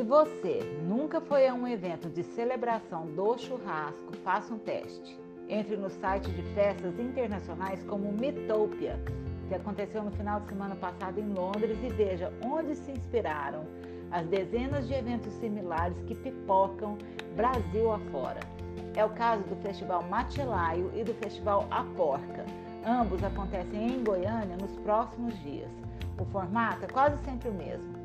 você nunca foi a um evento de celebração do churrasco, faça um teste. Entre no site de festas internacionais como Mitopia, que aconteceu no final de semana passado em Londres, e veja onde se inspiraram as dezenas de eventos similares que pipocam Brasil afora. É o caso do Festival Matilaio e do Festival A Porca. Ambos acontecem em Goiânia nos próximos dias. O formato é quase sempre o mesmo.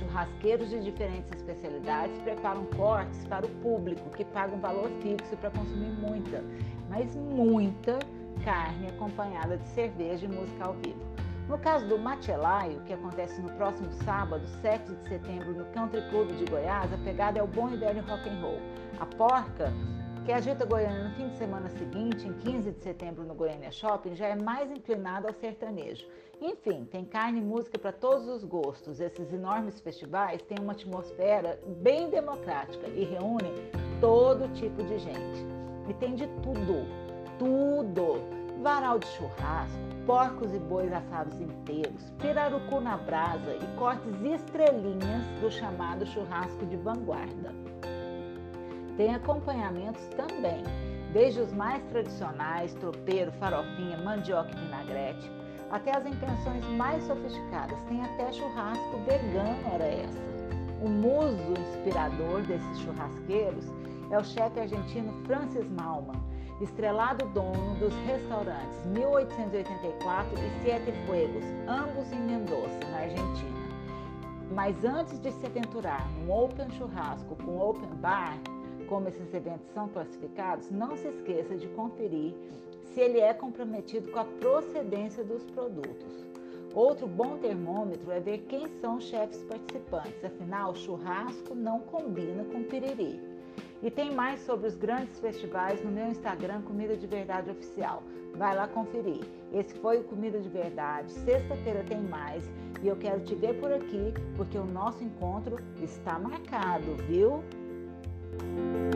Churrasqueiros de diferentes especialidades preparam cortes para o público que paga um valor fixo para consumir muita, mas muita carne acompanhada de cerveja e música ao vivo. No caso do Machelaio, que acontece no próximo sábado, 7 de setembro, no Country Club de Goiás, a pegada é o bom e velho rock and roll. A porca, que agita Goiânia no fim de semana seguinte, em 15 de setembro no Goiânia Shopping, já é mais inclinada ao sertanejo. Enfim, tem carne e música para todos os gostos. Esses enormes festivais têm uma atmosfera bem democrática e reúnem todo tipo de gente. E tem de tudo, tudo varal de churrasco, porcos e bois assados inteiros, pirarucu na brasa e cortes estrelinhas do chamado churrasco de vanguarda. Tem acompanhamentos também, desde os mais tradicionais, tropeiro, farofinha, mandioca e vinagrete, até as intenções mais sofisticadas. Tem até churrasco vegano, ora essa. O muso inspirador desses churrasqueiros é o chefe argentino Francis Malman, estrelado dono dos restaurantes 1884 e Siete Fuegos, ambos em Mendoza, na Argentina. Mas antes de se aventurar num open churrasco com open bar, como esses eventos são classificados, não se esqueça de conferir se ele é comprometido com a procedência dos produtos. Outro bom termômetro é ver quem são os chefes participantes, afinal, churrasco não combina com piriri. E tem mais sobre os grandes festivais no meu Instagram Comida de Verdade Oficial. Vai lá conferir. Esse foi o Comida de Verdade. Sexta-feira tem mais e eu quero te ver por aqui porque o nosso encontro está marcado, viu? Thank you.